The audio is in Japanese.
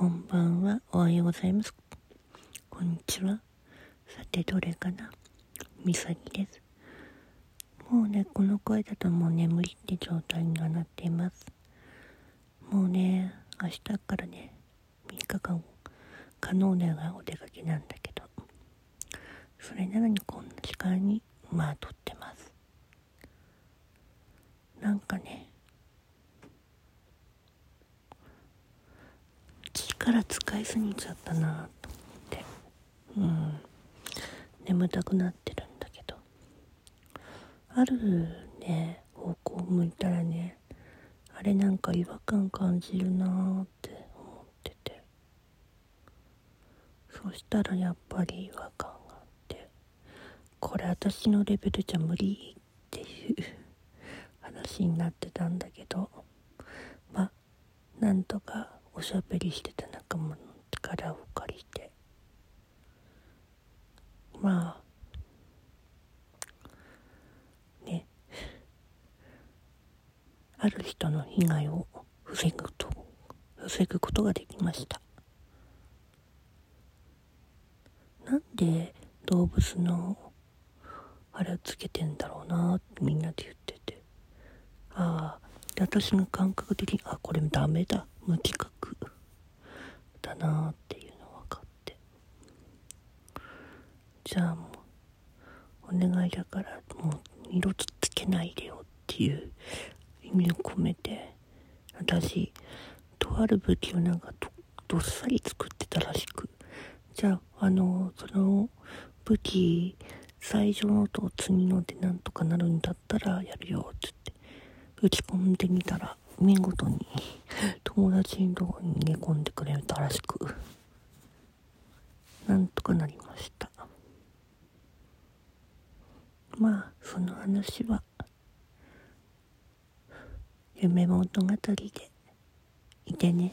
こんばんは。おはようございます。こんにちは。さて、どれかなみさぎです。もうね、この声だともう眠りって状態にはなっています。もうね、明日からね、3日間、可能ながお出かけなんだけど、それなのにこんな時間に、まあ、撮ってます。なんかね、力使いすぎちゃったなと思って。うん。眠たくなってるんだけど。あるね方向を向いたらねあれなんか違和感感じるなーって思ってて。そしたらやっぱり違和感があってこれ私のレベルじゃ無理っていう 話になってたんだけど。まあなんとかおしゃべりしてた間の力を借りて。まあ。ね。ある人の被害を防ぐと防ぐことができました。なんで動物のあれをつけてんだろうなってみんなで言ってて。ああ私の感覚的にあこれダメだ。無自覚なっていうの分かって。じゃあもうお願いだからもう二度とつけないでよっていう意味を込めて私とある武器をなんかどどっさり作ってたらしく。じゃああのその武器最初のと次のでなんとかなるんだったらやるよっつって。打ち込んでみたら見事に友達のとこに逃げ込んでくれたらしくなんとかなりました。まあその話は夢物語でいてね。